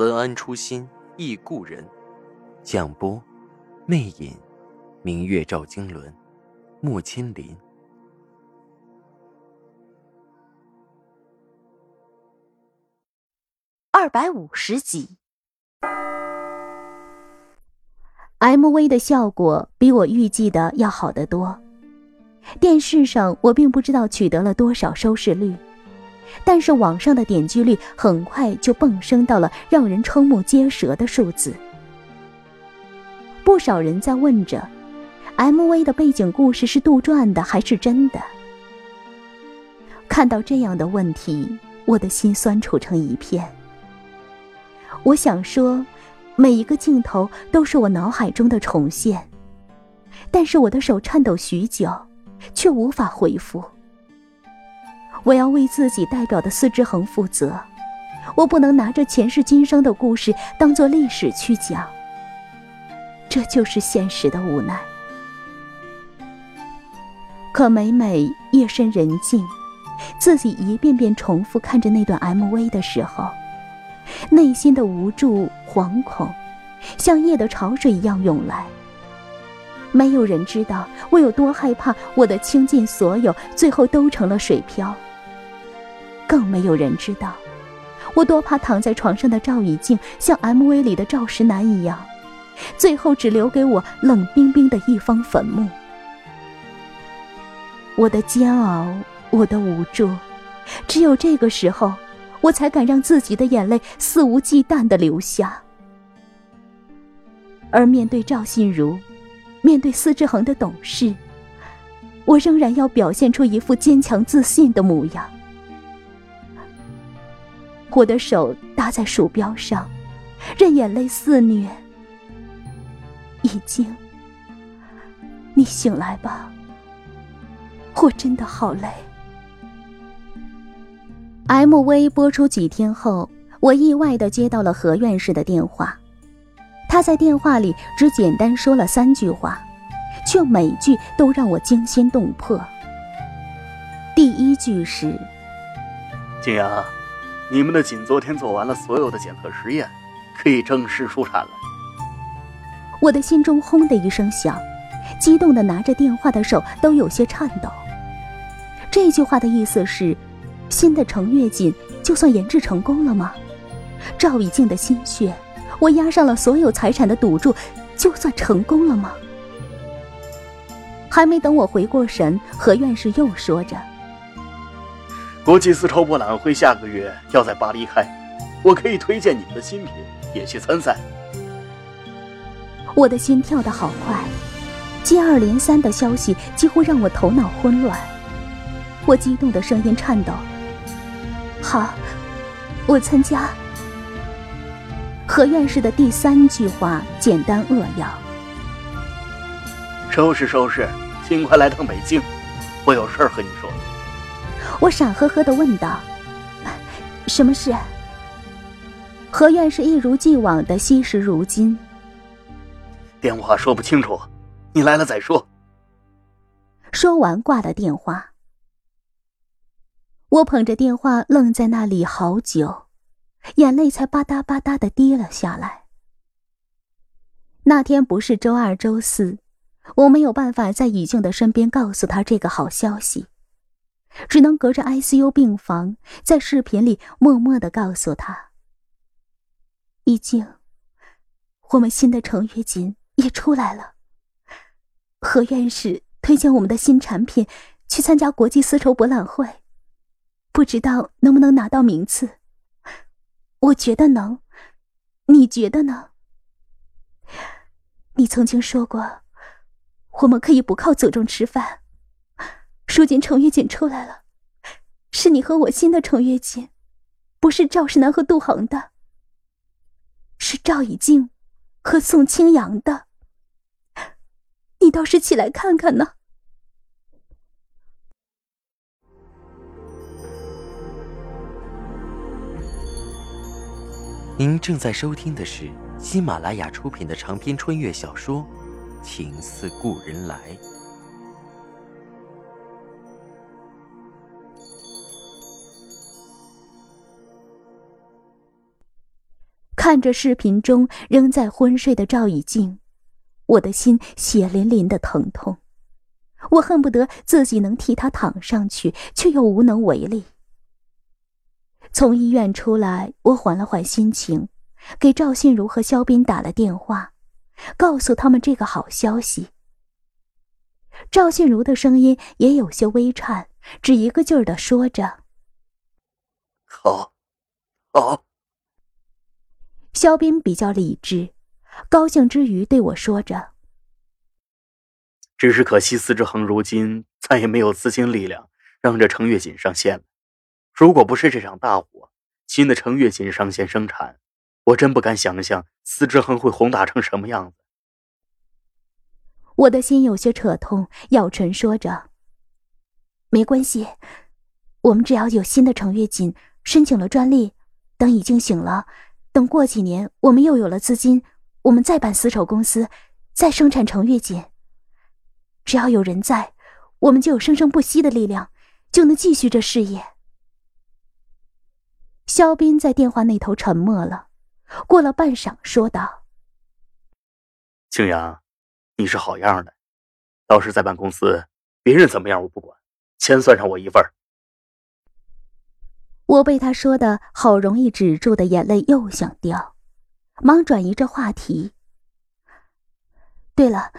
文安初心忆故人，蒋波，魅影，明月照经纶，木千林。二百五十集，MV 的效果比我预计的要好得多。电视上我并不知道取得了多少收视率。但是网上的点击率很快就蹦升到了让人瞠目结舌的数字。不少人在问着，MV 的背景故事是杜撰的还是真的？看到这样的问题，我的心酸楚成一片。我想说，每一个镜头都是我脑海中的重现，但是我的手颤抖许久，却无法回复。我要为自己代表的司之恒负责，我不能拿着前世今生的故事当做历史去讲。这就是现实的无奈。可每每夜深人静，自己一遍遍重复看着那段 MV 的时候，内心的无助、惶恐，像夜的潮水一样涌来。没有人知道我有多害怕，我的倾尽所有，最后都成了水漂。更没有人知道，我多怕躺在床上的赵以静像 MV 里的赵石南一样，最后只留给我冷冰冰的一方坟墓。我的煎熬，我的无助，只有这个时候，我才敢让自己的眼泪肆无忌惮的流下。而面对赵信如，面对司之恒的懂事，我仍然要表现出一副坚强自信的模样。我的手搭在鼠标上，任眼泪肆虐。已经，你醒来吧。我真的好累。MV 播出几天后，我意外的接到了何院士的电话。他在电话里只简单说了三句话，却每句都让我惊心动魄。第一句是：“静阳。”你们的锦昨天做完了所有的检测实验，可以正式出产了。我的心中轰的一声响，激动的拿着电话的手都有些颤抖。这句话的意思是，新的程月锦就算研制成功了吗？赵以静的心血，我押上了所有财产的赌注，就算成功了吗？还没等我回过神，何院士又说着。国际丝绸博览会下个月要在巴黎开，我可以推荐你们的新品也去参赛。我的心跳得好快，接二连三的消息几乎让我头脑混乱。我激动的声音颤抖：“好，我参加。”何院士的第三句话简单扼要：“收拾收拾，尽快来趟北京，我有事儿和你说。”我傻呵呵的问道：“什么事？”何院士一如既往的惜时如金。电话说不清楚，你来了再说。说完挂了电话。我捧着电话愣在那里好久，眼泪才吧嗒吧嗒的滴了下来。那天不是周二、周四，我没有办法在以静的身边告诉她这个好消息。只能隔着 ICU 病房，在视频里默默的告诉他：“已经，我们新的程月锦也出来了。何院士推荐我们的新产品去参加国际丝绸博览会，不知道能不能拿到名次？我觉得能，你觉得呢？你曾经说过，我们可以不靠祖宗吃饭。”如今程月锦出来了，是你和我新的程月锦，不是赵世南和杜恒的。是赵以静和宋清扬的。你倒是起来看看呢。您正在收听的是喜马拉雅出品的长篇穿越小说《情似故人来》。看着视频中仍在昏睡的赵以静，我的心血淋淋的疼痛，我恨不得自己能替他躺上去，却又无能为力。从医院出来，我缓了缓心情，给赵信如和肖斌打了电话，告诉他们这个好消息。赵信如的声音也有些微颤，只一个劲儿的说着：“好，好。”肖斌比较理智，高兴之余对我说着：“只是可惜，司之恒如今再也没有资金力量让这程月锦上线了。”如果不是这场大火，新的程月锦上线生产，我真不敢想象司之恒会宏大成什么样子。我的心有些扯痛，咬唇说着：“没关系，我们只要有新的程月锦，申请了专利，等已经醒了，等过几年我们又有了资金，我们再办丝绸公司，再生产程月锦。只要有人在，我们就有生生不息的力量，就能继续这事业。”肖斌在电话那头沉默了，过了半晌，说道：“青阳，你是好样的，倒是在办公司，别人怎么样我不管，钱算上我一份我被他说的好容易止住的眼泪又想掉，忙转移着话题。对了，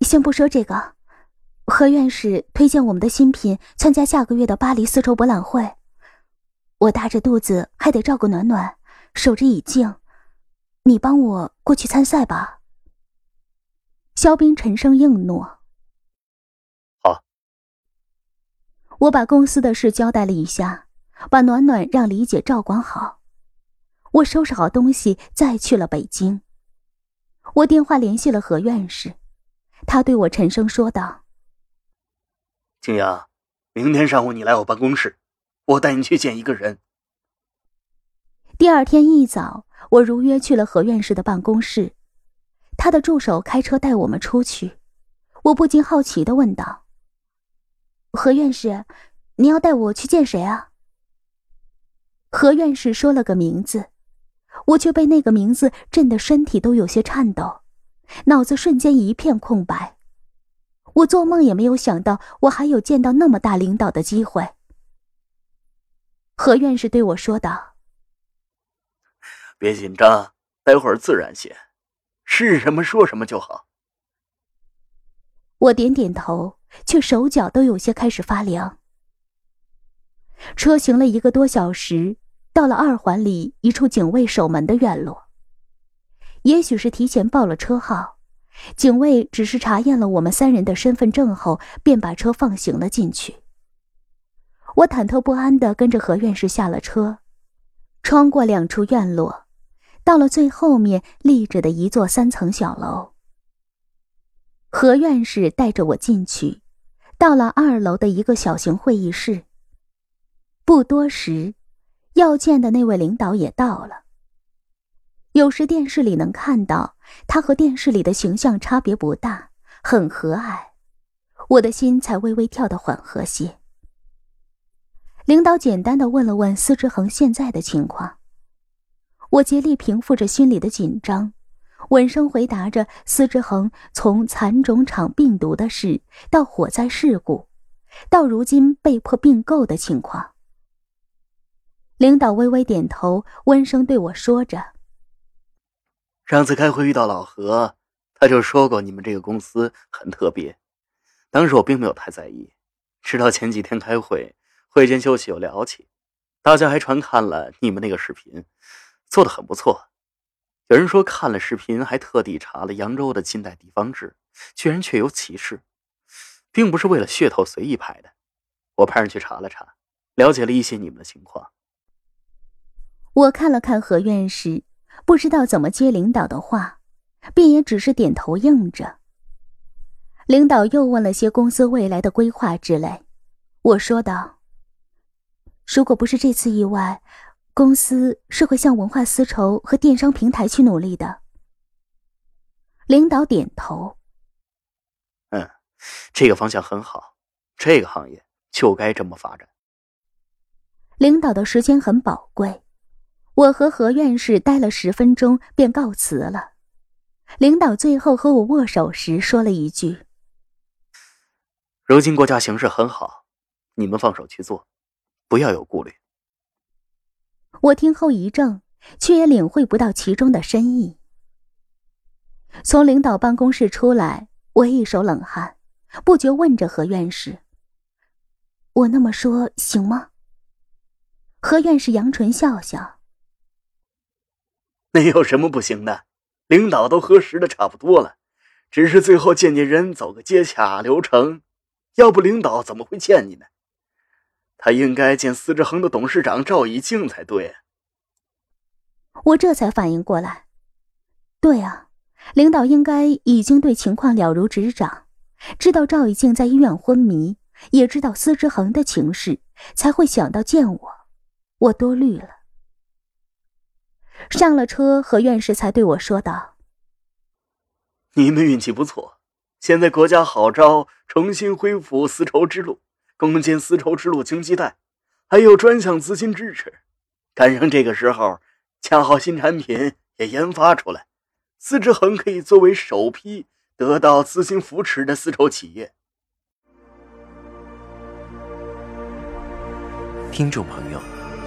先不说这个，何院士推荐我们的新品参加下个月的巴黎丝绸博览会。我大着肚子还得照顾暖暖，守着以静，你帮我过去参赛吧。肖冰沉声应诺。好。我把公司的事交代了一下，把暖暖让李姐照管好。我收拾好东西，再去了北京。我电话联系了何院士，他对我沉声说道：“静阳，明天上午你来我办公室。”我带你去见一个人。第二天一早，我如约去了何院士的办公室，他的助手开车带我们出去。我不禁好奇的问道：“何院士，你要带我去见谁啊？”何院士说了个名字，我却被那个名字震得身体都有些颤抖，脑子瞬间一片空白。我做梦也没有想到，我还有见到那么大领导的机会。何院士对我说道：“别紧张，待会儿自然些，是什么说什么就好。”我点点头，却手脚都有些开始发凉。车行了一个多小时，到了二环里一处警卫守门的院落。也许是提前报了车号，警卫只是查验了我们三人的身份证后，便把车放行了进去。我忐忑不安地跟着何院士下了车，穿过两处院落，到了最后面立着的一座三层小楼。何院士带着我进去，到了二楼的一个小型会议室。不多时，要见的那位领导也到了。有时电视里能看到他和电视里的形象差别不大，很和蔼，我的心才微微跳得缓和些。领导简单的问了问司之恒现在的情况，我竭力平复着心里的紧张，稳声回答着司之恒从蚕种场病毒的事到火灾事故，到如今被迫并购的情况。领导微微点头，温声对我说着：“上次开会遇到老何，他就说过你们这个公司很特别，当时我并没有太在意，直到前几天开会。”会间休息又聊起，大家还传看了你们那个视频，做的很不错。有人说看了视频，还特地查了扬州的近代地方志，居然确有其事，并不是为了噱头随意拍的。我派人去查了查，了解了一些你们的情况。我看了看何院士，不知道怎么接领导的话，便也只是点头应着。领导又问了些公司未来的规划之类，我说道：“如果不是这次意外，公司是会向文化丝绸和电商平台去努力的。”领导点头：“嗯，这个方向很好，这个行业就该这么发展。”领导的时间很宝贵，我和何院士待了十分钟便告辞了。领导最后和我握手时说了一句。如今国家形势很好，你们放手去做，不要有顾虑。我听后一怔，却也领会不到其中的深意。从领导办公室出来，我一手冷汗，不觉问着何院士：“我那么说行吗？”何院士扬唇笑笑：“那有什么不行的？领导都核实的差不多了，只是最后见见人，走个接洽流程。”要不领导怎么会见你呢？他应该见司之恒的董事长赵以静才对。我这才反应过来，对啊，领导应该已经对情况了如指掌，知道赵以静在医院昏迷，也知道司之恒的情势，才会想到见我。我多虑了。上了车，何院士才对我说道：“你们运气不错。”现在国家号召重新恢复丝绸之路，攻坚丝绸之路经济带，还有专项资金支持。赶上这个时候，恰好新产品也研发出来，丝之恒可以作为首批得到资金扶持的丝绸企业。听众朋友，